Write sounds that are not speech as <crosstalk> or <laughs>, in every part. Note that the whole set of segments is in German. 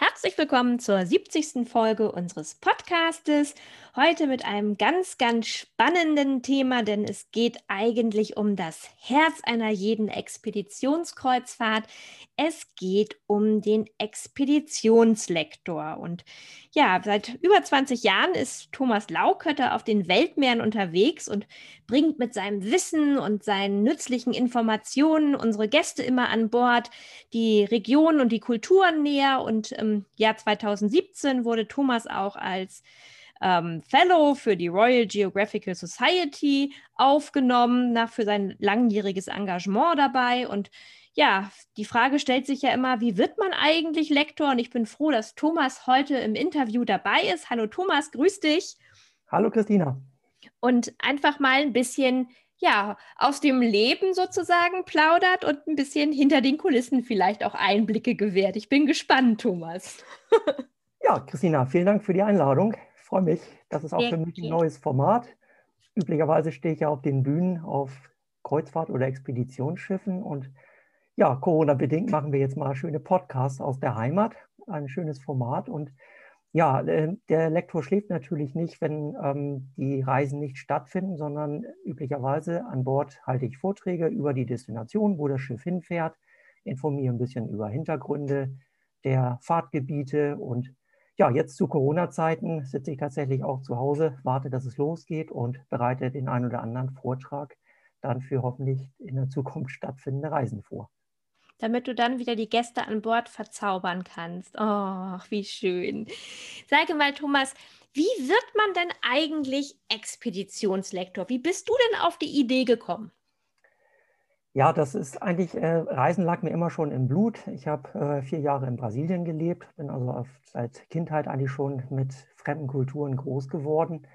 Herzlich willkommen zur 70. Folge unseres Podcastes. Heute mit einem ganz, ganz spannenden Thema, denn es geht eigentlich um das Herz einer jeden Expeditionskreuzfahrt. Es geht um den Expeditionslektor. Und ja, seit über 20 Jahren ist Thomas Laukötter auf den Weltmeeren unterwegs und bringt mit seinem Wissen und seinen nützlichen Informationen unsere Gäste immer an Bord, die Regionen und die Kulturen näher. Und im Jahr 2017 wurde Thomas auch als ähm, Fellow für die Royal Geographical Society aufgenommen, nach für sein langjähriges Engagement dabei. Und ja, die Frage stellt sich ja immer, wie wird man eigentlich Lektor? Und ich bin froh, dass Thomas heute im Interview dabei ist. Hallo Thomas, grüß dich. Hallo Christina. Und einfach mal ein bisschen ja, aus dem Leben sozusagen plaudert und ein bisschen hinter den Kulissen vielleicht auch Einblicke gewährt. Ich bin gespannt, Thomas. <laughs> ja, Christina, vielen Dank für die Einladung freue mich. Das ist auch Sehr für mich ein neues Format. Üblicherweise stehe ich ja auf den Bühnen auf Kreuzfahrt- oder Expeditionsschiffen und ja, Corona-bedingt machen wir jetzt mal schöne Podcasts aus der Heimat. Ein schönes Format und ja, äh, der Lektor schläft natürlich nicht, wenn ähm, die Reisen nicht stattfinden, sondern üblicherweise an Bord halte ich Vorträge über die Destination, wo das Schiff hinfährt, informiere ein bisschen über Hintergründe der Fahrtgebiete und ja, jetzt zu Corona-Zeiten sitze ich tatsächlich auch zu Hause, warte, dass es losgeht und bereite den einen oder anderen Vortrag dann für hoffentlich in der Zukunft stattfindende Reisen vor. Damit du dann wieder die Gäste an Bord verzaubern kannst. Oh, wie schön. Sage mal, Thomas, wie wird man denn eigentlich Expeditionslektor? Wie bist du denn auf die Idee gekommen? Ja, das ist eigentlich, äh, Reisen lag mir immer schon im Blut. Ich habe äh, vier Jahre in Brasilien gelebt, bin also auf, seit Kindheit eigentlich schon mit fremden Kulturen groß geworden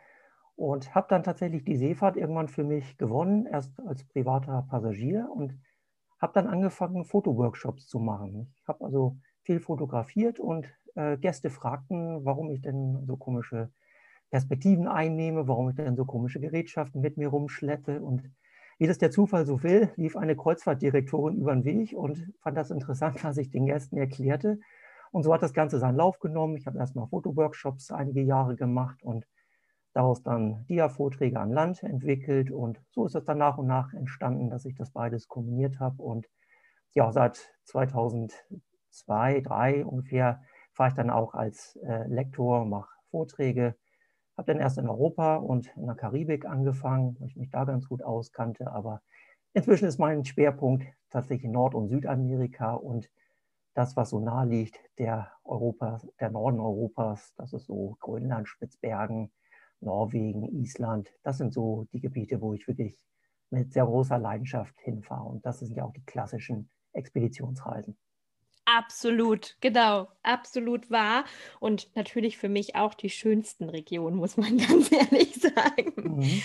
und habe dann tatsächlich die Seefahrt irgendwann für mich gewonnen, erst als privater Passagier und habe dann angefangen, Fotoworkshops zu machen. Ich habe also viel fotografiert und äh, Gäste fragten, warum ich denn so komische Perspektiven einnehme, warum ich denn so komische Gerätschaften mit mir rumschleppe und wie das der Zufall so will, lief eine Kreuzfahrtdirektorin über den Weg und fand das interessant, was ich den Gästen erklärte. Und so hat das Ganze seinen Lauf genommen. Ich habe erstmal Fotoworkshops einige Jahre gemacht und daraus dann Dia-Vorträge an Land entwickelt. Und so ist es dann nach und nach entstanden, dass ich das beides kombiniert habe. Und ja, seit 2002, 2003 ungefähr fahre ich dann auch als äh, Lektor, mache Vorträge habe dann erst in Europa und in der Karibik angefangen, weil ich mich da ganz gut auskannte. Aber inzwischen ist mein Schwerpunkt tatsächlich Nord- und Südamerika und das, was so nahe liegt, der, Europa, der Norden Europas, das ist so Grönland, Spitzbergen, Norwegen, Island. Das sind so die Gebiete, wo ich wirklich mit sehr großer Leidenschaft hinfahre. Und das sind ja auch die klassischen Expeditionsreisen. Absolut, genau, absolut wahr. Und natürlich für mich auch die schönsten Regionen, muss man <laughs> ganz ehrlich sagen. Mhm.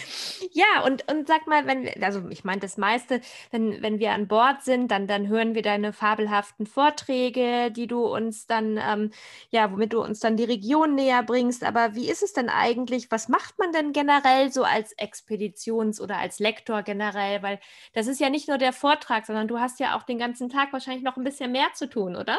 Ja, und, und sag mal, wenn wir, also ich meine, das meiste, wenn, wenn wir an Bord sind, dann, dann hören wir deine fabelhaften Vorträge, die du uns dann, ähm, ja, womit du uns dann die Region näher bringst. Aber wie ist es denn eigentlich? Was macht man denn generell so als Expeditions- oder als Lektor generell? Weil das ist ja nicht nur der Vortrag, sondern du hast ja auch den ganzen Tag wahrscheinlich noch ein bisschen mehr zu tun oder?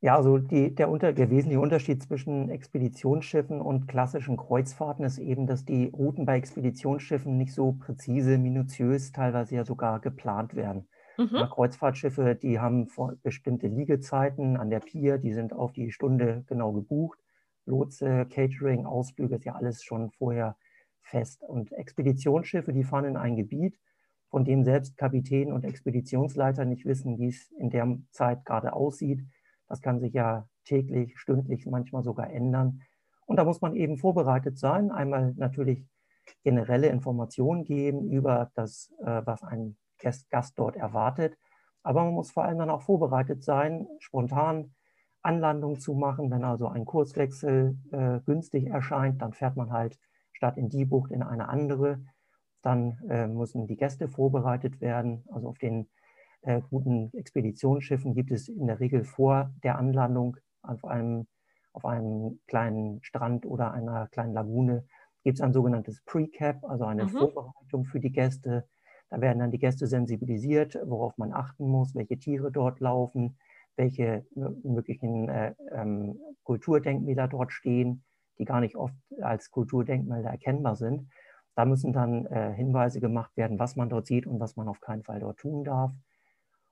Ja, also die, der, unter, der wesentliche Unterschied zwischen Expeditionsschiffen und klassischen Kreuzfahrten ist eben, dass die Routen bei Expeditionsschiffen nicht so präzise, minutiös, teilweise ja sogar geplant werden. Mhm. Kreuzfahrtschiffe, die haben bestimmte Liegezeiten an der Pier, die sind auf die Stunde genau gebucht. Lotse, Catering, Ausflüge ist ja alles schon vorher fest. Und Expeditionsschiffe, die fahren in ein Gebiet, von dem selbst Kapitän und Expeditionsleiter nicht wissen, wie es in der Zeit gerade aussieht. Das kann sich ja täglich, stündlich, manchmal sogar ändern. Und da muss man eben vorbereitet sein. Einmal natürlich generelle Informationen geben über das, äh, was ein Gast dort erwartet. Aber man muss vor allem dann auch vorbereitet sein, spontan Anlandung zu machen. Wenn also ein Kurswechsel äh, günstig erscheint, dann fährt man halt statt in die Bucht in eine andere. Dann äh, müssen die Gäste vorbereitet werden. Also auf den äh, guten Expeditionsschiffen gibt es in der Regel vor der Anlandung auf einem, auf einem kleinen Strand oder einer kleinen Lagune gibt es ein sogenanntes Pre-Cap, also eine mhm. Vorbereitung für die Gäste. Da werden dann die Gäste sensibilisiert, worauf man achten muss, welche Tiere dort laufen, welche möglichen äh, ähm, Kulturdenkmäler dort stehen, die gar nicht oft als Kulturdenkmäler erkennbar sind. Da müssen dann äh, Hinweise gemacht werden, was man dort sieht und was man auf keinen Fall dort tun darf.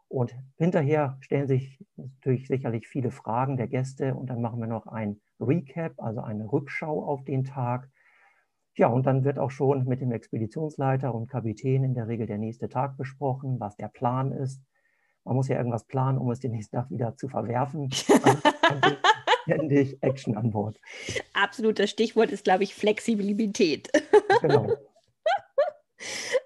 Und hinterher stellen sich natürlich sicherlich viele Fragen der Gäste und dann machen wir noch ein Recap, also eine Rückschau auf den Tag. Ja, und dann wird auch schon mit dem Expeditionsleiter und Kapitän in der Regel der nächste Tag besprochen, was der Plan ist. Man muss ja irgendwas planen, um es den nächsten Tag wieder zu verwerfen. <laughs> ständig Action an Bord. Absolut, das Stichwort ist, glaube ich, Flexibilität. Genau. <laughs>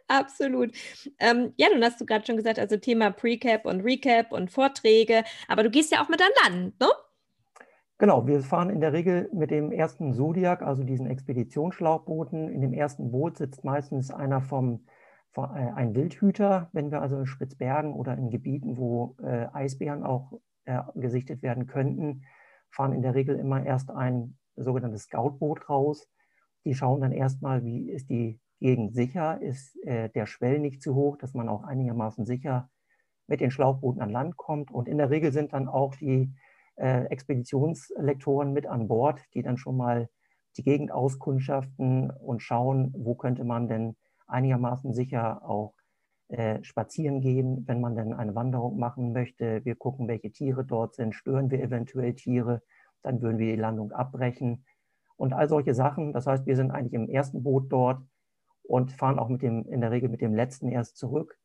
Absolut. Ähm, ja, nun hast du gerade schon gesagt, also Thema Precap und Recap und Vorträge, aber du gehst ja auch mit an Land, ne? Genau, wir fahren in der Regel mit dem ersten Zodiac, also diesen Expeditionsschlauchbooten. In dem ersten Boot sitzt meistens einer vom, vom äh, ein Wildhüter, wenn wir also in Spitzbergen oder in Gebieten, wo äh, Eisbären auch äh, gesichtet werden könnten, fahren in der Regel immer erst ein sogenanntes Scoutboot raus. Die schauen dann erstmal, wie ist die Gegend sicher, ist äh, der Schwell nicht zu hoch, dass man auch einigermaßen sicher mit den Schlauchbooten an Land kommt. Und in der Regel sind dann auch die äh, Expeditionslektoren mit an Bord, die dann schon mal die Gegend auskundschaften und schauen, wo könnte man denn einigermaßen sicher auch äh, spazieren gehen, wenn man denn eine Wanderung machen möchte. Wir gucken, welche Tiere dort sind, stören wir eventuell Tiere, dann würden wir die Landung abbrechen und all solche Sachen. Das heißt, wir sind eigentlich im ersten Boot dort und fahren auch mit dem, in der Regel mit dem letzten erst zurück.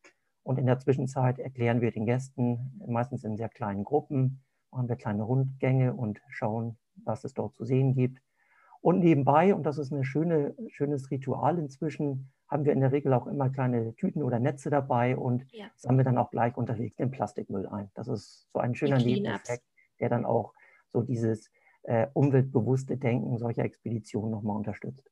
Und in der Zwischenzeit erklären wir den Gästen, meistens in sehr kleinen Gruppen, machen wir kleine Rundgänge und schauen, was es dort zu sehen gibt. Und nebenbei, und das ist ein schöne, schönes Ritual inzwischen, haben wir in der Regel auch immer kleine Tüten oder Netze dabei und ja. sammeln dann auch gleich unterwegs den Plastikmüll ein. Das ist so ein schöner Nebeneffekt, der dann auch so dieses äh, umweltbewusste Denken solcher Expeditionen nochmal unterstützt.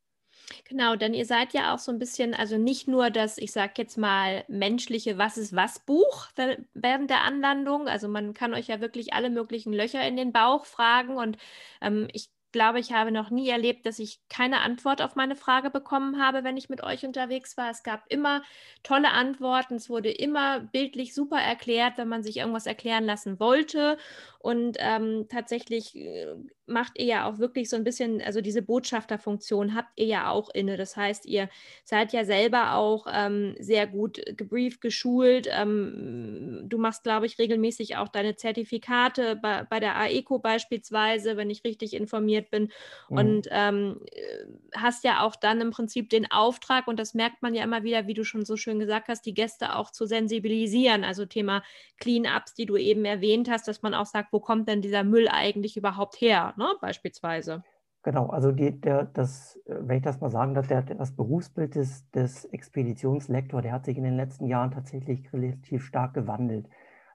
Genau, denn ihr seid ja auch so ein bisschen, also nicht nur das, ich sag jetzt mal, menschliche Was ist was Buch während der Anlandung. Also man kann euch ja wirklich alle möglichen Löcher in den Bauch fragen und ähm, ich glaube, ich habe noch nie erlebt, dass ich keine Antwort auf meine Frage bekommen habe, wenn ich mit euch unterwegs war. Es gab immer tolle Antworten. Es wurde immer bildlich super erklärt, wenn man sich irgendwas erklären lassen wollte. Und ähm, tatsächlich äh, macht ihr ja auch wirklich so ein bisschen, also diese Botschafterfunktion habt ihr ja auch inne. Das heißt, ihr seid ja selber auch ähm, sehr gut gebrieft, geschult. Ähm, du machst, glaube ich, regelmäßig auch deine Zertifikate bei, bei der AECO beispielsweise, wenn ich richtig informiert bin. Mhm. Und ähm, hast ja auch dann im Prinzip den Auftrag, und das merkt man ja immer wieder, wie du schon so schön gesagt hast, die Gäste auch zu sensibilisieren. Also Thema Clean-ups, die du eben erwähnt hast, dass man auch sagt, wo kommt denn dieser Müll eigentlich überhaupt her, ne? beispielsweise. Genau, also die, der, das, wenn ich das mal sagen darf, der, das Berufsbild des, des Expeditionslektors, der hat sich in den letzten Jahren tatsächlich relativ stark gewandelt.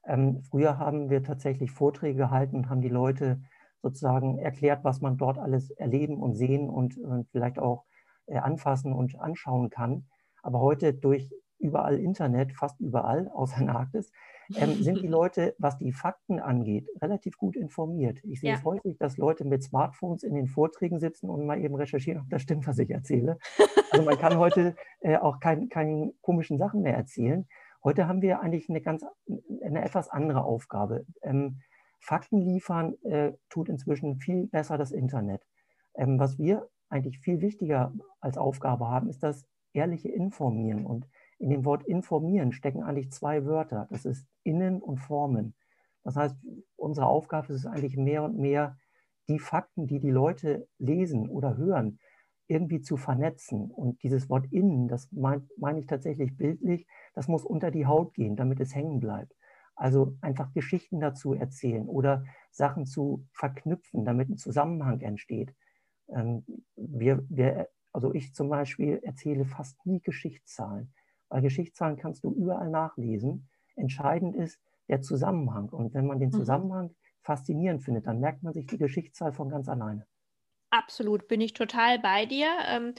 Ähm, früher haben wir tatsächlich Vorträge gehalten und haben die Leute sozusagen erklärt, was man dort alles erleben und sehen und, und vielleicht auch äh, anfassen und anschauen kann. Aber heute durch überall Internet, fast überall, <laughs> außer in Arktis, ähm, sind die <laughs> Leute, was die Fakten angeht, relativ gut informiert. Ich sehe ja. es häufig, dass Leute mit Smartphones in den Vorträgen sitzen und mal eben recherchieren, ob das stimmt, was ich erzähle. Also man kann heute äh, auch keine kein komischen Sachen mehr erzählen. Heute haben wir eigentlich eine ganz, eine etwas andere Aufgabe. Ähm, Fakten liefern äh, tut inzwischen viel besser das Internet. Ähm, was wir eigentlich viel wichtiger als Aufgabe haben, ist das ehrliche Informieren. Und in dem Wort informieren stecken eigentlich zwei Wörter. Das ist innen und formen. Das heißt, unsere Aufgabe ist es eigentlich mehr und mehr, die Fakten, die die Leute lesen oder hören, irgendwie zu vernetzen. Und dieses Wort innen, das meine mein ich tatsächlich bildlich, das muss unter die Haut gehen, damit es hängen bleibt. Also einfach Geschichten dazu erzählen oder Sachen zu verknüpfen, damit ein Zusammenhang entsteht. Ähm, wir, wir, also ich zum Beispiel erzähle fast nie Geschichtszahlen. Weil Geschichtszahlen kannst du überall nachlesen. Entscheidend ist der Zusammenhang. Und wenn man den mhm. Zusammenhang faszinierend findet. Dann merkt man sich die Geschichtszeit von ganz alleine. Absolut, bin ich total bei dir ähm,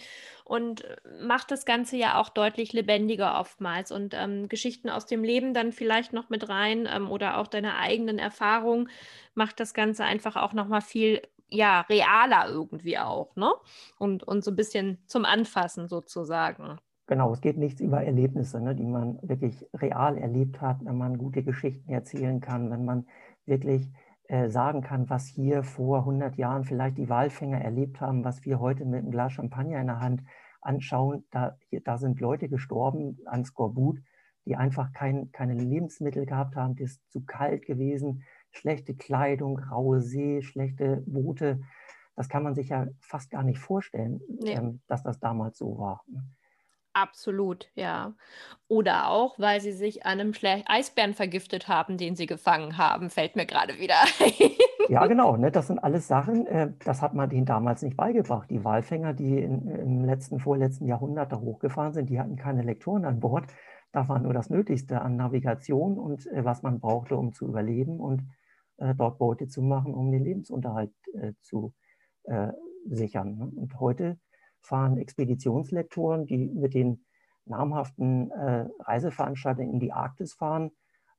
und macht das Ganze ja auch deutlich lebendiger oftmals und ähm, Geschichten aus dem Leben dann vielleicht noch mit rein ähm, oder auch deine eigenen Erfahrungen macht das Ganze einfach auch nochmal viel ja, realer irgendwie auch, ne? Und, und so ein bisschen zum Anfassen sozusagen. Genau, es geht nichts über Erlebnisse, ne, die man wirklich real erlebt hat, wenn man gute Geschichten erzählen kann, wenn man wirklich äh, sagen kann, was hier vor 100 Jahren vielleicht die Walfänger erlebt haben, was wir heute mit einem Glas Champagner in der Hand anschauen. Da, da sind Leute gestorben an Skorbut, die einfach kein, keine Lebensmittel gehabt haben, das ist zu kalt gewesen, schlechte Kleidung, raue See, schlechte Boote. Das kann man sich ja fast gar nicht vorstellen, nee. ähm, dass das damals so war. Absolut, ja. Oder auch, weil sie sich an einem Schle Eisbären vergiftet haben, den sie gefangen haben, fällt mir gerade wieder <laughs> ein. Ja, genau. Ne? Das sind alles Sachen, äh, das hat man denen damals nicht beigebracht. Die Walfänger, die in, im letzten, vorletzten Jahrhundert da hochgefahren sind, die hatten keine Lektoren an Bord. Da war nur das Nötigste an Navigation und äh, was man brauchte, um zu überleben und äh, dort Beute zu machen, um den Lebensunterhalt äh, zu äh, sichern. Ne? Und heute fahren Expeditionslektoren, die mit den namhaften äh, Reiseveranstaltern in die Arktis fahren.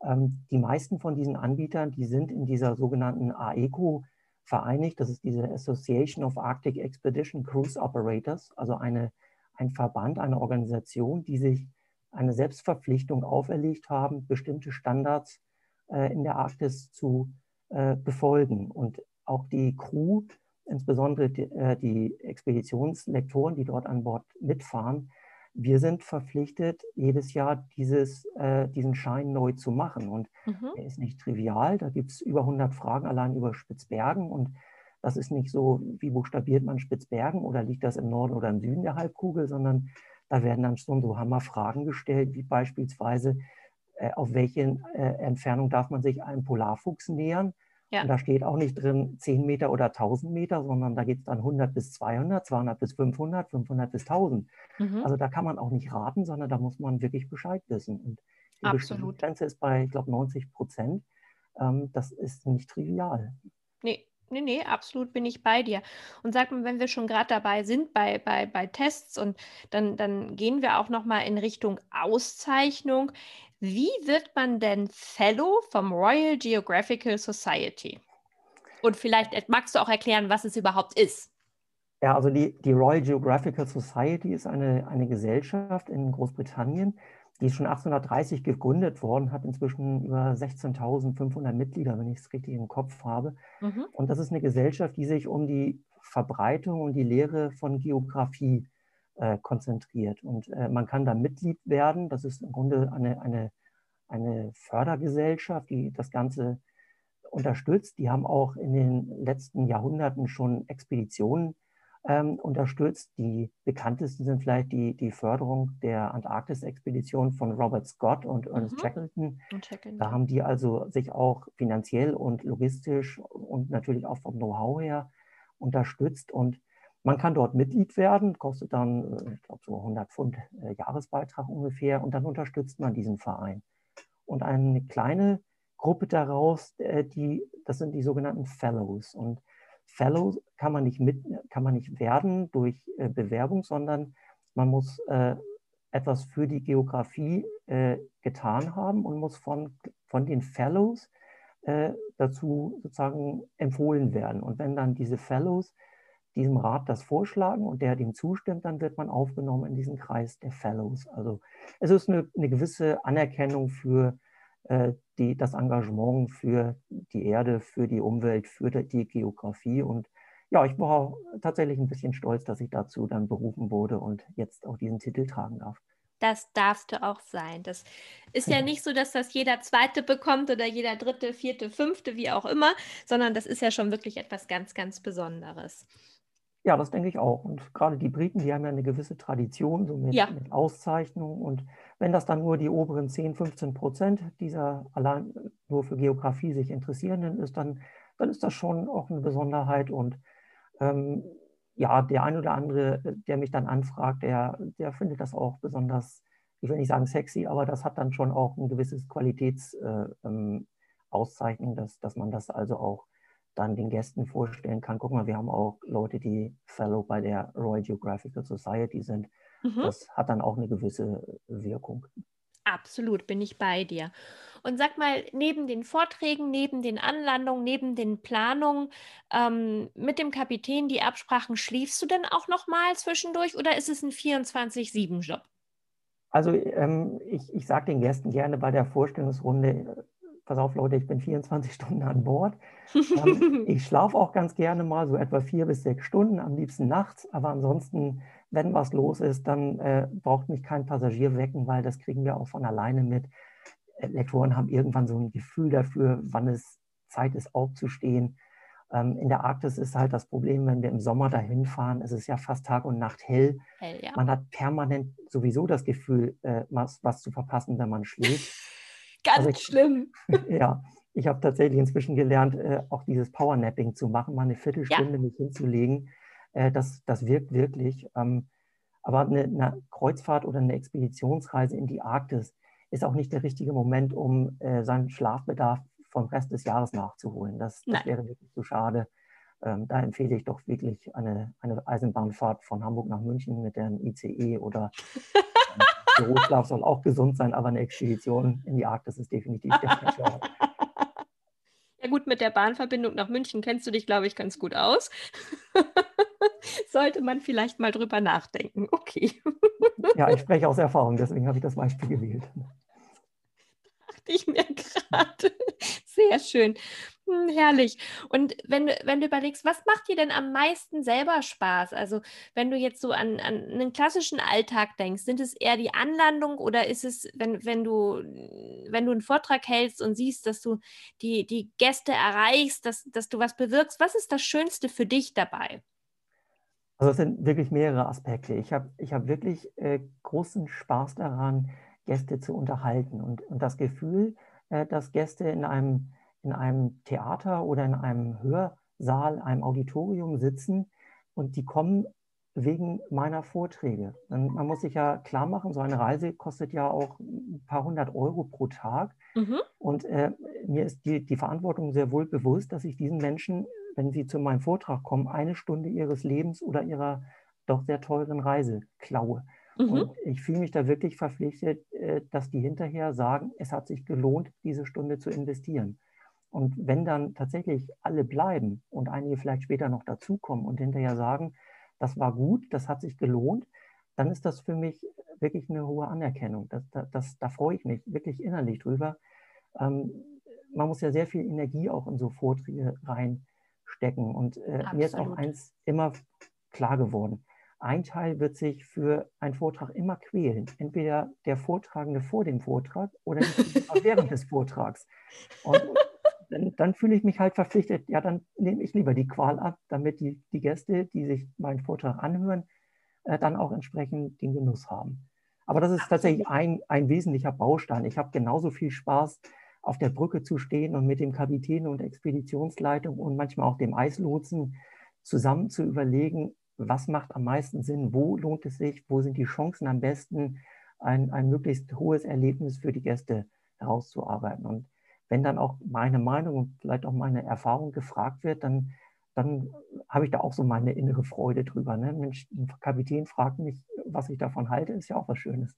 Ähm, die meisten von diesen Anbietern, die sind in dieser sogenannten AECO vereinigt. Das ist diese Association of Arctic Expedition Cruise Operators, also eine, ein Verband, eine Organisation, die sich eine Selbstverpflichtung auferlegt haben, bestimmte Standards äh, in der Arktis zu äh, befolgen. Und auch die Crew insbesondere die, äh, die Expeditionslektoren, die dort an Bord mitfahren, wir sind verpflichtet, jedes Jahr dieses, äh, diesen Schein neu zu machen. Und mhm. er ist nicht trivial. Da gibt es über 100 Fragen allein über Spitzbergen. Und das ist nicht so, wie buchstabiert man Spitzbergen oder liegt das im Norden oder im Süden der Halbkugel, sondern da werden dann schon so Hammerfragen gestellt, wie beispielsweise, äh, auf welche äh, Entfernung darf man sich einem Polarfuchs nähern? Ja. Und da steht auch nicht drin 10 Meter oder 1000 Meter, sondern da geht es dann 100 bis 200, 200 bis 500, 500 bis 1000. Mhm. Also da kann man auch nicht raten, sondern da muss man wirklich Bescheid wissen. Und die Absolut. Grenze ist bei, ich glaube, 90 Prozent. Ähm, das ist nicht trivial. Nee, Nee, nee, absolut bin ich bei dir. Und sag mal, wenn wir schon gerade dabei sind bei, bei, bei Tests und dann, dann gehen wir auch nochmal in Richtung Auszeichnung. Wie wird man denn Fellow vom Royal Geographical Society? Und vielleicht magst du auch erklären, was es überhaupt ist. Ja, also die, die Royal Geographical Society ist eine, eine Gesellschaft in Großbritannien, die ist schon 1830 gegründet worden, hat inzwischen über 16.500 Mitglieder, wenn ich es richtig im Kopf habe. Mhm. Und das ist eine Gesellschaft, die sich um die Verbreitung und die Lehre von Geografie äh, konzentriert. Und äh, man kann da Mitglied werden. Das ist im Grunde eine, eine, eine Fördergesellschaft, die das Ganze unterstützt. Die haben auch in den letzten Jahrhunderten schon Expeditionen ähm, unterstützt. Die bekanntesten sind vielleicht die, die Förderung der Antarktis-Expedition von Robert Scott und Ernest mhm. Shackleton. Shackleton. Da haben die also sich auch finanziell und logistisch und natürlich auch vom Know-how her unterstützt. Und man kann dort Mitglied werden, kostet dann, äh, ich glaube, so 100 Pfund äh, Jahresbeitrag ungefähr und dann unterstützt man diesen Verein. Und eine kleine Gruppe daraus, äh, die, das sind die sogenannten Fellows. Und Fellow kann man nicht mit, kann man nicht werden durch Bewerbung, sondern man muss etwas für die Geografie getan haben und muss von, von den Fellows dazu sozusagen empfohlen werden. Und wenn dann diese Fellows diesem Rat das vorschlagen und der dem zustimmt, dann wird man aufgenommen in diesen Kreis der Fellows. Also es ist eine, eine gewisse Anerkennung für äh, die, das Engagement für die Erde, für die Umwelt, für die Geografie. Und ja, ich war tatsächlich ein bisschen stolz, dass ich dazu dann berufen wurde und jetzt auch diesen Titel tragen darf. Das darfst du auch sein. Das ist ja nicht so, dass das jeder Zweite bekommt oder jeder Dritte, Vierte, Fünfte, wie auch immer, sondern das ist ja schon wirklich etwas ganz, ganz Besonderes. Ja, das denke ich auch. Und gerade die Briten, die haben ja eine gewisse Tradition, so mit, ja. mit Auszeichnungen. Und wenn das dann nur die oberen 10, 15 Prozent dieser allein nur für Geografie sich Interessierenden ist, dann, dann ist das schon auch eine Besonderheit. Und ähm, ja, der ein oder andere, der mich dann anfragt, der, der findet das auch besonders, ich will nicht sagen sexy, aber das hat dann schon auch ein gewisses Qualitätsangebot auszeichnen, dass, dass man das also auch dann den Gästen vorstellen kann. Guck mal, wir haben auch Leute, die Fellow bei der Royal Geographical Society sind. Mhm. Das hat dann auch eine gewisse Wirkung. Absolut, bin ich bei dir. Und sag mal, neben den Vorträgen, neben den Anlandungen, neben den Planungen ähm, mit dem Kapitän, die Absprachen, schläfst du denn auch noch mal zwischendurch oder ist es ein 24-7-Job? Also ähm, ich, ich sage den Gästen gerne bei der Vorstellungsrunde, pass auf Leute, ich bin 24 <laughs> Stunden an Bord. Ähm, <laughs> ich schlafe auch ganz gerne mal, so etwa vier bis sechs Stunden, am liebsten nachts, aber ansonsten wenn was los ist, dann äh, braucht mich kein Passagier wecken, weil das kriegen wir auch von alleine mit. Lektoren haben irgendwann so ein Gefühl dafür, wann es Zeit ist, aufzustehen. Ähm, in der Arktis ist halt das Problem, wenn wir im Sommer dahin fahren, es ist ja fast Tag und Nacht hell. hell ja. Man hat permanent sowieso das Gefühl, äh, was, was, zu verpassen, wenn man schläft. Ganz also ich, schlimm. <laughs> ja, ich habe tatsächlich inzwischen gelernt, äh, auch dieses Powernapping zu machen, mal eine Viertelstunde ja. mich hinzulegen äh, das, das wirkt wirklich. Ähm, aber eine, eine, Kreuzfahrt oder eine Expeditionsreise in die Arktis ist auch nicht der richtige Moment, um äh, seinen Schlafbedarf vom Rest des Jahres nachzuholen. Das, das wäre wirklich zu schade. Ähm, da empfehle ich doch wirklich eine, eine Eisenbahnfahrt von Hamburg nach München mit dem ICE oder <laughs> Büroschlaf soll auch gesund sein, aber eine Expedition in die Arktis ist definitiv der Fall. <laughs> Ja gut, mit der Bahnverbindung nach München kennst du dich, glaube ich, ganz gut aus. <laughs> Sollte man vielleicht mal drüber nachdenken. Okay. ja, ich spreche aus Erfahrung, deswegen habe ich das Beispiel gewählt. Dachte ich mir <laughs> gerade. Sehr schön. Hm, herrlich. Und wenn, wenn du überlegst, was macht dir denn am meisten selber Spaß? Also wenn du jetzt so an, an einen klassischen Alltag denkst, sind es eher die Anlandung oder ist es, wenn, wenn, du, wenn du einen Vortrag hältst und siehst, dass du die, die Gäste erreichst, dass, dass du was bewirkst, was ist das Schönste für dich dabei? Also es sind wirklich mehrere Aspekte. Ich habe ich hab wirklich äh, großen Spaß daran, Gäste zu unterhalten und, und das Gefühl, äh, dass Gäste in einem, in einem Theater oder in einem Hörsaal, einem Auditorium sitzen und die kommen wegen meiner Vorträge. Man muss sich ja klar machen, so eine Reise kostet ja auch ein paar hundert Euro pro Tag. Mhm. Und äh, mir ist die, die Verantwortung sehr wohl bewusst, dass ich diesen Menschen wenn Sie zu meinem Vortrag kommen, eine Stunde Ihres Lebens oder Ihrer doch sehr teuren Reise klaue. Mhm. Und ich fühle mich da wirklich verpflichtet, äh, dass die hinterher sagen, es hat sich gelohnt, diese Stunde zu investieren. Und wenn dann tatsächlich alle bleiben und einige vielleicht später noch dazukommen und hinterher sagen, das war gut, das hat sich gelohnt, dann ist das für mich wirklich eine hohe Anerkennung. Das, das, das da freue ich mich wirklich innerlich drüber. Ähm, man muss ja sehr viel Energie auch in so Vorträge rein stecken. Und äh, mir ist auch eins immer klar geworden. Ein Teil wird sich für einen Vortrag immer quälen. Entweder der Vortragende vor dem Vortrag oder während <laughs> des Vortrags. Und dann, dann, fühle ich mich halt verpflichtet, ja, dann nehme ich lieber die Qual ab, damit die, die Gäste, die sich meinen Vortrag anhören, äh, dann auch entsprechend den Genuss haben. Aber das ist tatsächlich ein, ein wesentlicher Baustein. Ich habe genauso viel Spaß auf der Brücke zu stehen und mit dem Kapitän und Expeditionsleitung und manchmal auch dem Eislotsen zusammen zu überlegen, was macht am meisten Sinn, wo lohnt es sich, wo sind die Chancen am besten, ein, ein möglichst hohes Erlebnis für die Gäste herauszuarbeiten. Und wenn dann auch meine Meinung und vielleicht auch meine Erfahrung gefragt wird, dann, dann habe ich da auch so meine innere Freude drüber. Ne? Mensch, ein Kapitän fragt mich, was ich davon halte, ist ja auch was Schönes.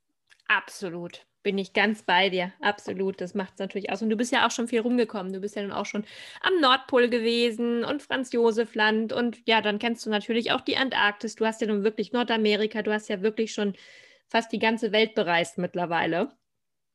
Absolut. Bin ich ganz bei dir. Absolut. Das macht es natürlich aus. Und du bist ja auch schon viel rumgekommen. Du bist ja nun auch schon am Nordpol gewesen und Franz Josef Land. Und ja, dann kennst du natürlich auch die Antarktis. Du hast ja nun wirklich Nordamerika. Du hast ja wirklich schon fast die ganze Welt bereist mittlerweile.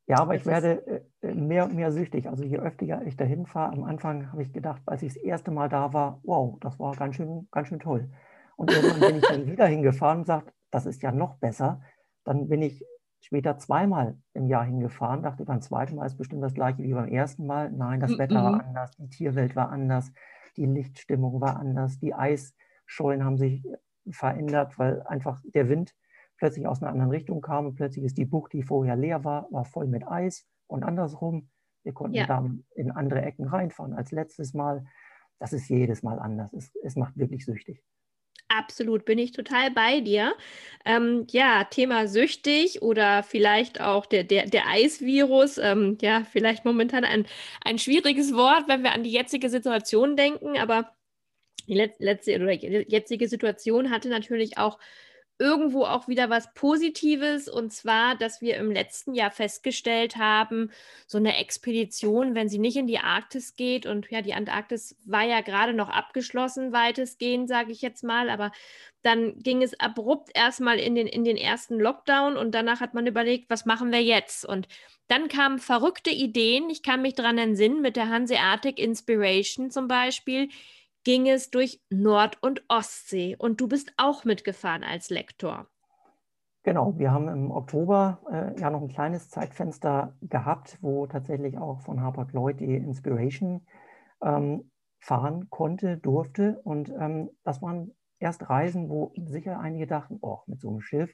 Ja, aber ich werde äh, mehr und mehr süchtig. Also je öfter ich dahin fahre, am Anfang habe ich gedacht, als ich das erste Mal da war, wow, das war ganz schön, ganz schön toll. Und irgendwann bin ich dann <laughs> wieder hingefahren und sagt, das ist ja noch besser. Dann bin ich später zweimal im Jahr hingefahren, dachte beim zweiten Mal ist bestimmt das gleiche wie beim ersten Mal. Nein, das Wetter war anders, die Tierwelt war anders, die Lichtstimmung war anders, die Eisschollen haben sich verändert, weil einfach der Wind plötzlich aus einer anderen Richtung kam und plötzlich ist die Bucht, die vorher leer war, war voll mit Eis und andersrum. Wir konnten ja. dann in andere Ecken reinfahren als letztes Mal. Das ist jedes Mal anders. Es, es macht wirklich süchtig. Absolut, bin ich total bei dir. Ähm, ja, Thema süchtig oder vielleicht auch der, der, der Eisvirus. Ähm, ja, vielleicht momentan ein, ein schwieriges Wort, wenn wir an die jetzige Situation denken, aber die letzte oder jetzige Situation hatte natürlich auch irgendwo auch wieder was Positives. Und zwar, dass wir im letzten Jahr festgestellt haben, so eine Expedition, wenn sie nicht in die Arktis geht und ja, die Antarktis war ja gerade noch abgeschlossen, weitestgehend, sage ich jetzt mal, aber dann ging es abrupt erstmal in den, in den ersten Lockdown und danach hat man überlegt, was machen wir jetzt? Und dann kamen verrückte Ideen, ich kann mich daran entsinnen, mit der Hanseatic Inspiration zum Beispiel, ging es durch Nord- und Ostsee und du bist auch mitgefahren als Lektor. Genau, wir haben im Oktober äh, ja noch ein kleines Zeitfenster gehabt, wo tatsächlich auch von Hapag-Lloyd die Inspiration ähm, fahren konnte, durfte. Und ähm, das waren erst Reisen, wo sicher einige dachten, oh, mit so einem Schiff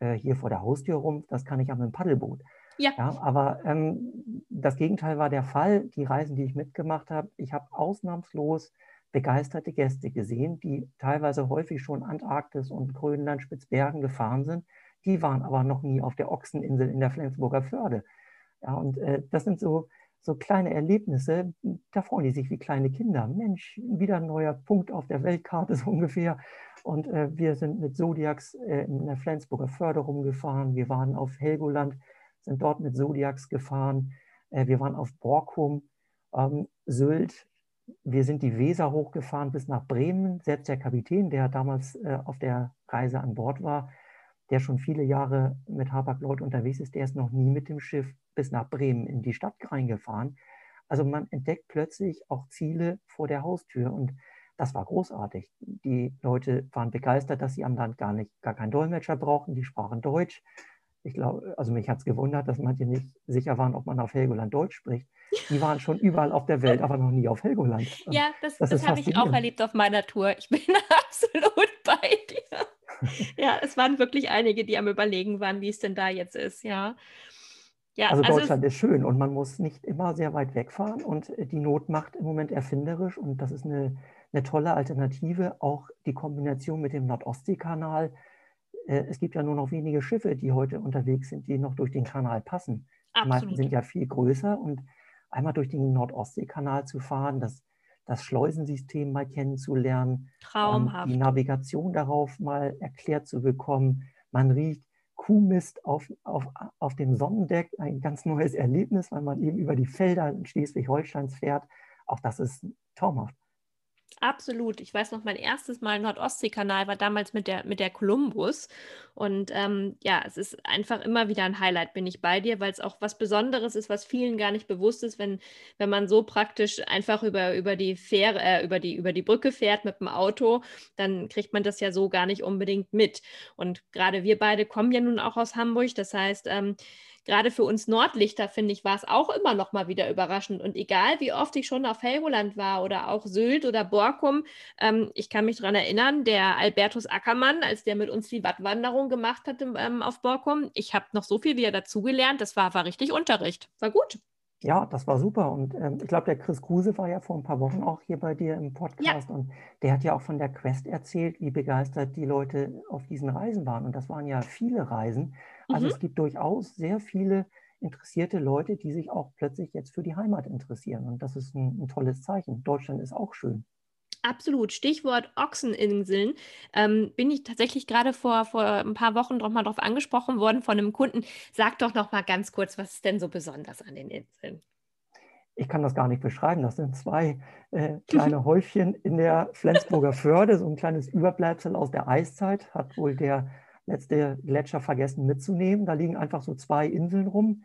äh, hier vor der Haustür rum, das kann ich ja mit dem Paddelboot. Ja. ja aber ähm, das Gegenteil war der Fall. Die Reisen, die ich mitgemacht habe, ich habe ausnahmslos begeisterte Gäste gesehen, die teilweise häufig schon Antarktis und Grönland, Spitzbergen gefahren sind. Die waren aber noch nie auf der Ochseninsel in der Flensburger Förde. Ja, und äh, das sind so, so kleine Erlebnisse, da freuen die sich wie kleine Kinder. Mensch, wieder ein neuer Punkt auf der Weltkarte <laughs> so ungefähr. Und äh, wir sind mit Zodiacs äh, in der Flensburger Förde rumgefahren. Wir waren auf Helgoland, sind dort mit Zodiacs gefahren. Äh, wir waren auf Borkum, ähm, Sylt, wir sind die Weser hochgefahren bis nach Bremen. Selbst der Kapitän, der damals äh, auf der Reise an Bord war, der schon viele Jahre mit Hapag-Lloyd unterwegs ist, der ist noch nie mit dem Schiff bis nach Bremen in die Stadt reingefahren. Also man entdeckt plötzlich auch Ziele vor der Haustür und das war großartig. Die Leute waren begeistert, dass sie am Land gar nicht, gar keinen Dolmetscher brauchten. Die sprachen Deutsch. Ich glaube, also mich hat es gewundert, dass manche nicht sicher waren, ob man auf Helgoland Deutsch spricht. Die waren schon überall auf der Welt, aber noch nie auf Helgoland. Ja, das, das, das habe ich auch erlebt auf meiner Tour. Ich bin <laughs> absolut bei dir. Ja, es waren wirklich einige, die am Überlegen waren, wie es denn da jetzt ist, ja. Ja, also, also Deutschland ist schön und man muss nicht immer sehr weit wegfahren und die Not macht im Moment erfinderisch und das ist eine, eine tolle Alternative. Auch die Kombination mit dem Nordostseekanal. Äh, es gibt ja nur noch wenige Schiffe, die heute unterwegs sind, die noch durch den Kanal passen. Absolut. Die meisten sind ja viel größer und einmal durch den Nordostseekanal zu fahren, das, das Schleusensystem mal kennenzulernen, Traumhaft. Ähm, die Navigation darauf mal erklärt zu bekommen. Man riecht Kuhmist auf, auf, auf dem Sonnendeck, ein ganz neues Erlebnis, weil man eben über die Felder in Schleswig-Holsteins fährt. Auch das ist traumhaft. Absolut. Ich weiß noch, mein erstes Mal Nordostseekanal war damals mit der, mit der Columbus. Und ähm, ja, es ist einfach immer wieder ein Highlight, bin ich bei dir, weil es auch was Besonderes ist, was vielen gar nicht bewusst ist, wenn, wenn man so praktisch einfach über, über die Fähre, äh, über die, über die Brücke fährt mit dem Auto, dann kriegt man das ja so gar nicht unbedingt mit. Und gerade wir beide kommen ja nun auch aus Hamburg. Das heißt, ähm, gerade für uns Nordlichter, finde ich, war es auch immer noch mal wieder überraschend. Und egal, wie oft ich schon auf Helgoland war oder auch Sylt oder Borkum, ähm, ich kann mich daran erinnern, der Albertus Ackermann, als der mit uns die Wattwanderung gemacht hat ähm, auf Borkum, ich habe noch so viel wieder dazugelernt. Das war, war richtig Unterricht. War gut. Ja, das war super. Und ähm, ich glaube, der Chris Kruse war ja vor ein paar Wochen auch hier bei dir im Podcast. Ja. Und der hat ja auch von der Quest erzählt, wie begeistert die Leute auf diesen Reisen waren. Und das waren ja viele Reisen. Also mhm. es gibt durchaus sehr viele interessierte Leute, die sich auch plötzlich jetzt für die Heimat interessieren. Und das ist ein, ein tolles Zeichen. Deutschland ist auch schön. Absolut. Stichwort Ochseninseln. Ähm, bin ich tatsächlich gerade vor, vor ein paar Wochen noch mal darauf angesprochen worden von einem Kunden. Sag doch noch mal ganz kurz, was ist denn so besonders an den Inseln? Ich kann das gar nicht beschreiben. Das sind zwei äh, <laughs> kleine Häufchen in der Flensburger Förde, so ein kleines Überbleibsel aus der Eiszeit, hat wohl der letzte Gletscher vergessen mitzunehmen. Da liegen einfach so zwei Inseln rum.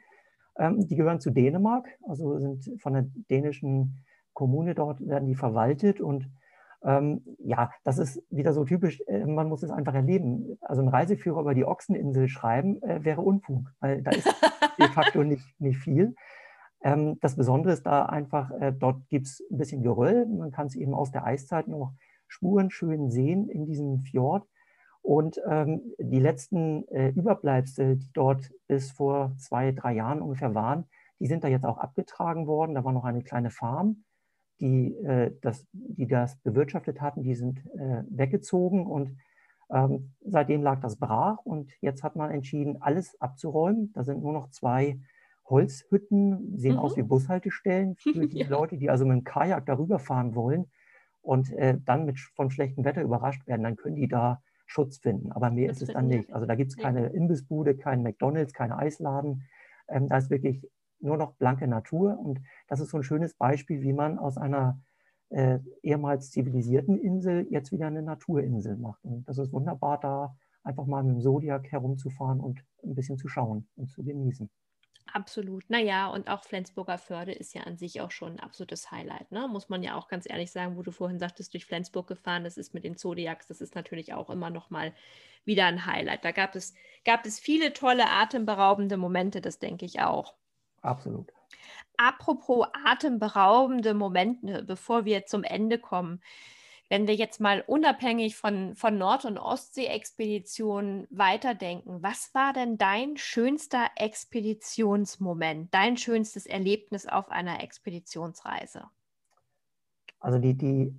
Ähm, die gehören zu Dänemark, also sind von der dänischen Kommune dort, werden die verwaltet und ähm, ja, das ist wieder so typisch, äh, man muss es einfach erleben. Also ein Reiseführer über die Ochseninsel schreiben äh, wäre Unfug, weil da ist de facto nicht, nicht viel. Ähm, das Besondere ist da einfach, äh, dort gibt es ein bisschen Geröll. Man kann es eben aus der Eiszeit noch Spuren schön sehen in diesem Fjord. Und ähm, die letzten äh, Überbleibsel, die dort bis vor zwei, drei Jahren ungefähr waren, die sind da jetzt auch abgetragen worden. Da war noch eine kleine Farm die, äh, das, die das bewirtschaftet hatten, die sind äh, weggezogen und ähm, seitdem lag das brach und jetzt hat man entschieden, alles abzuräumen. Da sind nur noch zwei Holzhütten, sehen mhm. aus wie Bushaltestellen <laughs> für die ja. Leute, die also mit dem Kajak darüber fahren wollen und äh, dann mit, von schlechtem Wetter überrascht werden, dann können die da Schutz finden. Aber mehr das ist es dann nicht. Also da gibt es keine Imbissbude, keinen McDonalds, keine Eisladen. Ähm, da ist wirklich nur noch blanke Natur. Und das ist so ein schönes Beispiel, wie man aus einer äh, ehemals zivilisierten Insel jetzt wieder eine Naturinsel macht. Und das ist wunderbar, da einfach mal mit dem Zodiac herumzufahren und ein bisschen zu schauen und zu genießen. Absolut. Naja, und auch Flensburger Förde ist ja an sich auch schon ein absolutes Highlight. Ne? Muss man ja auch ganz ehrlich sagen, wo du vorhin sagtest, durch Flensburg gefahren, das ist mit den Zodiacs, das ist natürlich auch immer noch mal wieder ein Highlight. Da gab es, gab es viele tolle, atemberaubende Momente, das denke ich auch. Absolut. Apropos atemberaubende Momente, bevor wir zum Ende kommen. Wenn wir jetzt mal unabhängig von, von Nord- und Ostsee-Expeditionen weiterdenken, was war denn dein schönster Expeditionsmoment, dein schönstes Erlebnis auf einer Expeditionsreise? Also die, die,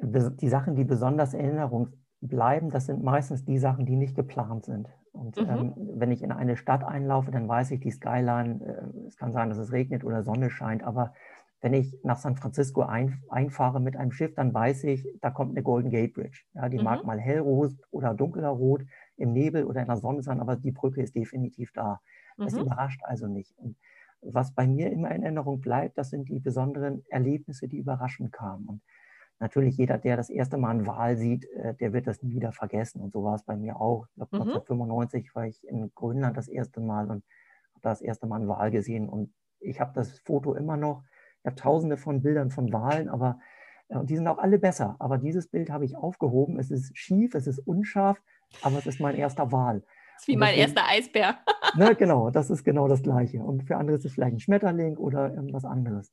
die Sachen, die besonders in Erinnerung bleiben, das sind meistens die Sachen, die nicht geplant sind. Und mhm. ähm, wenn ich in eine Stadt einlaufe, dann weiß ich, die Skyline, äh, es kann sein, dass es regnet oder Sonne scheint, aber wenn ich nach San Francisco ein, einfahre mit einem Schiff, dann weiß ich, da kommt eine Golden Gate Bridge. Ja, die mhm. mag mal hellrot oder dunkler rot im Nebel oder in der Sonne sein, aber die Brücke ist definitiv da. Das mhm. überrascht also nicht. Und was bei mir immer in Erinnerung bleibt, das sind die besonderen Erlebnisse, die überraschend kamen. Und natürlich jeder, der das erste Mal einen Wal sieht, äh, der wird das nie wieder vergessen. Und so war es bei mir auch. Ich glaube, mhm. 1995 war ich in Grönland das erste Mal und habe das erste Mal einen Wal gesehen. Und ich habe das Foto immer noch. Ich habe tausende von Bildern von Walen, aber äh, und die sind auch alle besser. Aber dieses Bild habe ich aufgehoben. Es ist schief, es ist unscharf, aber es ist mein erster Wal. Das ist wie mein deswegen, erster Eisbär. <laughs> ne, genau, das ist genau das Gleiche. Und für andere ist es vielleicht ein Schmetterling oder irgendwas anderes.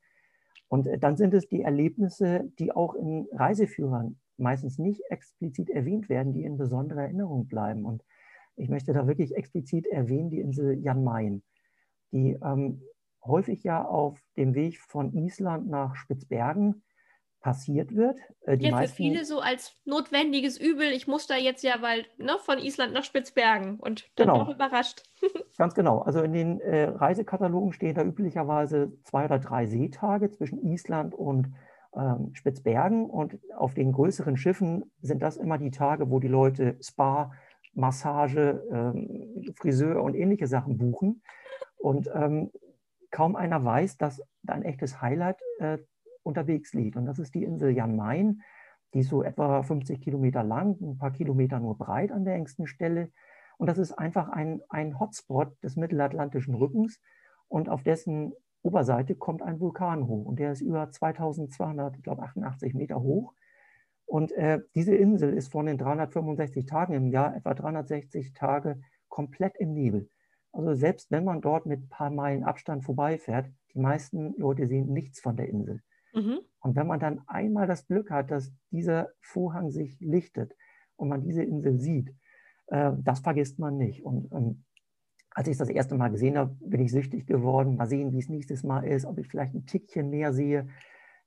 Und äh, dann sind es die Erlebnisse, die auch in Reiseführern meistens nicht explizit erwähnt werden, die in besonderer Erinnerung bleiben. Und ich möchte da wirklich explizit erwähnen die Insel Jan Mayen, die ähm, häufig ja auf dem Weg von Island nach Spitzbergen passiert wird. Äh, die ja, meisten, für viele so als notwendiges Übel. Ich muss da jetzt ja, weil ne, von Island nach Spitzbergen und dann genau. auch überrascht. <laughs> Ganz genau. Also in den äh, Reisekatalogen stehen da üblicherweise zwei oder drei Seetage zwischen Island und ähm, Spitzbergen. Und auf den größeren Schiffen sind das immer die Tage, wo die Leute Spa, Massage, ähm, Friseur und ähnliche Sachen buchen. Und ähm, kaum einer weiß, dass da ein echtes Highlight äh, unterwegs liegt. Und das ist die Insel Jan Mayen. Die ist so etwa 50 Kilometer lang, ein paar Kilometer nur breit an der engsten Stelle. Und das ist einfach ein, ein Hotspot des mittelatlantischen Rückens. Und auf dessen Oberseite kommt ein Vulkan hoch. Und der ist über 2288 Meter hoch. Und äh, diese Insel ist von den 365 Tagen im Jahr etwa 360 Tage komplett im Nebel. Also selbst wenn man dort mit ein paar Meilen Abstand vorbeifährt, die meisten Leute sehen nichts von der Insel. Mhm. Und wenn man dann einmal das Glück hat, dass dieser Vorhang sich lichtet und man diese Insel sieht, äh, das vergisst man nicht. Und ähm, als ich es das erste Mal gesehen habe, bin ich süchtig geworden. Mal sehen, wie es nächstes Mal ist, ob ich vielleicht ein Tickchen mehr sehe.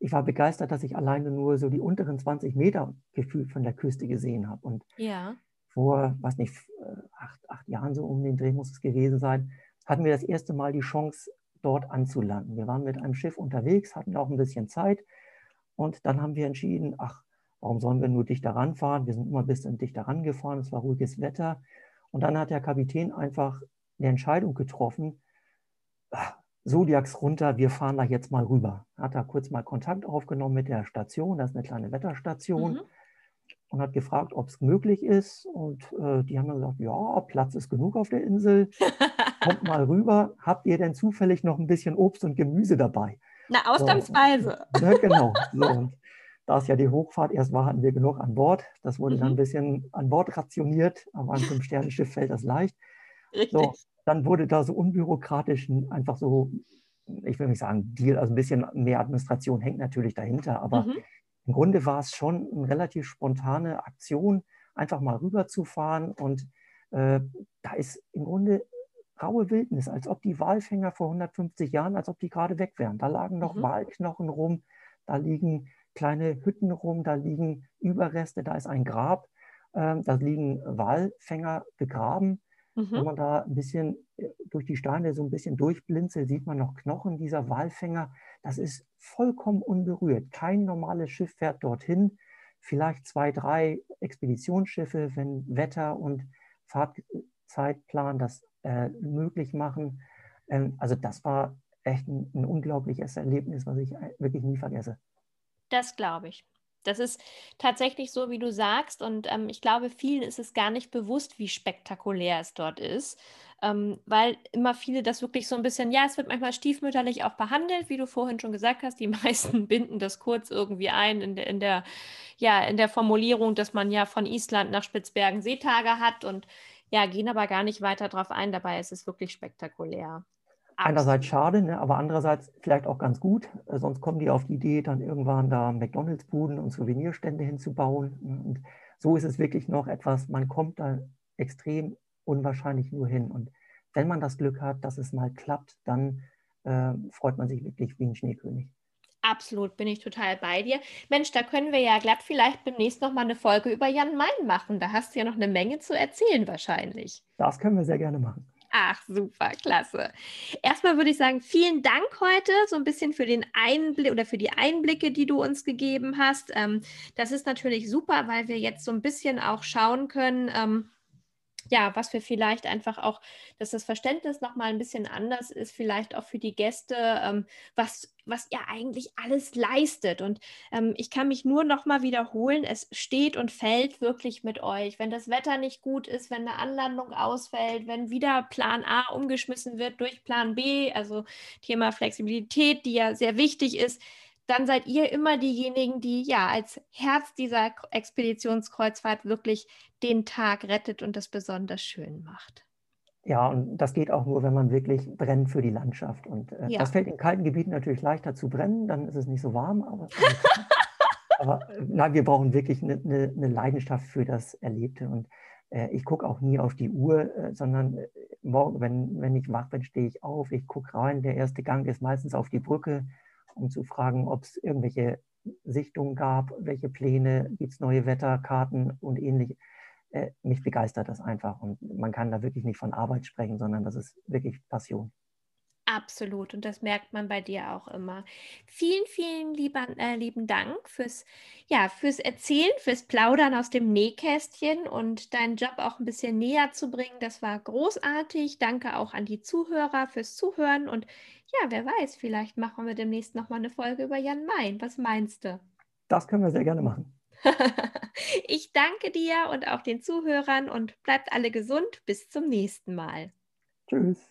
Ich war begeistert, dass ich alleine nur so die unteren 20 Meter gefühlt von der Küste gesehen habe. Und ja. Vor, was nicht, äh, acht, acht Jahren so um den Dreh muss es gewesen sein, hatten wir das erste Mal die Chance, dort anzulanden. Wir waren mit einem Schiff unterwegs, hatten auch ein bisschen Zeit und dann haben wir entschieden, ach, warum sollen wir nur dichter ranfahren? Wir sind immer ein bisschen dichter rangefahren, es war ruhiges Wetter. Und dann hat der Kapitän einfach eine Entscheidung getroffen, Zodiacs runter, wir fahren da jetzt mal rüber. Hat da kurz mal Kontakt aufgenommen mit der Station, das ist eine kleine Wetterstation. Mhm und hat gefragt, ob es möglich ist. Und äh, die haben dann gesagt, ja, Platz ist genug auf der Insel. <laughs> Kommt mal rüber. Habt ihr denn zufällig noch ein bisschen Obst und Gemüse dabei? Na, ausnahmsweise. So, <laughs> ne, genau. So, und da es ja die Hochfahrt erst war, hatten wir genug an Bord. Das wurde mhm. dann ein bisschen an Bord rationiert, aber an einem Sternenschiff fällt das leicht. Richtig. So, dann wurde da so unbürokratisch einfach so, ich will nicht sagen Deal, also ein bisschen mehr Administration hängt natürlich dahinter, aber mhm im Grunde war es schon eine relativ spontane Aktion, einfach mal rüberzufahren. Und äh, da ist im Grunde raue Wildnis, als ob die Walfänger vor 150 Jahren, als ob die gerade weg wären. Da lagen noch mhm. Walknochen rum, Da liegen kleine Hütten rum, da liegen Überreste, da ist ein Grab, äh, da liegen Walfänger begraben. Mhm. Wenn man da ein bisschen äh, durch die Steine so ein bisschen durchblinzelt, sieht man noch Knochen dieser Walfänger. Das ist vollkommen unberührt. Kein normales Schiff fährt dorthin. Vielleicht zwei, drei Expeditionsschiffe, wenn Wetter und Fahrtzeitplan das äh, möglich machen. Ähm, also das war echt ein, ein unglaubliches Erlebnis, was ich wirklich nie vergesse. Das glaube ich. Das ist tatsächlich so, wie du sagst. Und ähm, ich glaube, vielen ist es gar nicht bewusst, wie spektakulär es dort ist. Ähm, weil immer viele das wirklich so ein bisschen, ja, es wird manchmal stiefmütterlich auch behandelt, wie du vorhin schon gesagt hast. Die <laughs> meisten binden das kurz irgendwie ein in in der, ja, in der Formulierung, dass man ja von Island nach Spitzbergen Seetage hat und ja, gehen aber gar nicht weiter drauf ein. Dabei ist es wirklich spektakulär. Einerseits schade, ne, aber andererseits vielleicht auch ganz gut. Äh, sonst kommen die auf die Idee, dann irgendwann da McDonalds-Buden und Souvenirstände hinzubauen. Und so ist es wirklich noch etwas, man kommt da extrem unwahrscheinlich nur hin. Und wenn man das Glück hat, dass es mal klappt, dann äh, freut man sich wirklich wie ein Schneekönig. Absolut, bin ich total bei dir. Mensch, da können wir ja glatt vielleicht demnächst noch mal eine Folge über Jan Main machen. Da hast du ja noch eine Menge zu erzählen wahrscheinlich. Das können wir sehr gerne machen. Ach, super, klasse. Erstmal würde ich sagen, vielen Dank heute so ein bisschen für den Einblick oder für die Einblicke, die du uns gegeben hast. Ähm, das ist natürlich super, weil wir jetzt so ein bisschen auch schauen können, ähm, ja, was wir vielleicht einfach auch, dass das Verständnis nochmal ein bisschen anders ist, vielleicht auch für die Gäste, ähm, was, was ihr eigentlich alles leistet. Und ähm, ich kann mich nur nochmal wiederholen, es steht und fällt wirklich mit euch. Wenn das Wetter nicht gut ist, wenn eine Anlandung ausfällt, wenn wieder Plan A umgeschmissen wird durch Plan B, also Thema Flexibilität, die ja sehr wichtig ist, dann seid ihr immer diejenigen, die ja als Herz dieser Expeditionskreuzfahrt wirklich den Tag rettet und das besonders schön macht. Ja, und das geht auch nur, wenn man wirklich brennt für die Landschaft. Und äh, ja. das fällt in kalten Gebieten natürlich leichter zu brennen, dann ist es nicht so warm. Aber, <laughs> aber äh, nein, wir brauchen wirklich eine, eine, eine, Leidenschaft für das Erlebte. Und äh, ich gucke auch nie auf die Uhr, äh, sondern äh, morgen, wenn, wenn ich wach bin, stehe ich auf, ich gucke rein. Der erste Gang ist meistens auf die Brücke um zu fragen, ob es irgendwelche Sichtungen gab, welche Pläne, gibt es neue Wetterkarten und ähnlich. Äh, mich begeistert das einfach und man kann da wirklich nicht von Arbeit sprechen, sondern das ist wirklich Passion. Absolut. Und das merkt man bei dir auch immer. Vielen, vielen lieber, äh, lieben Dank fürs, ja, fürs Erzählen, fürs Plaudern aus dem Nähkästchen und deinen Job auch ein bisschen näher zu bringen. Das war großartig. Danke auch an die Zuhörer fürs Zuhören. Und ja, wer weiß, vielleicht machen wir demnächst nochmal eine Folge über Jan Main. Was meinst du? Das können wir sehr gerne machen. <laughs> ich danke dir und auch den Zuhörern und bleibt alle gesund. Bis zum nächsten Mal. Tschüss.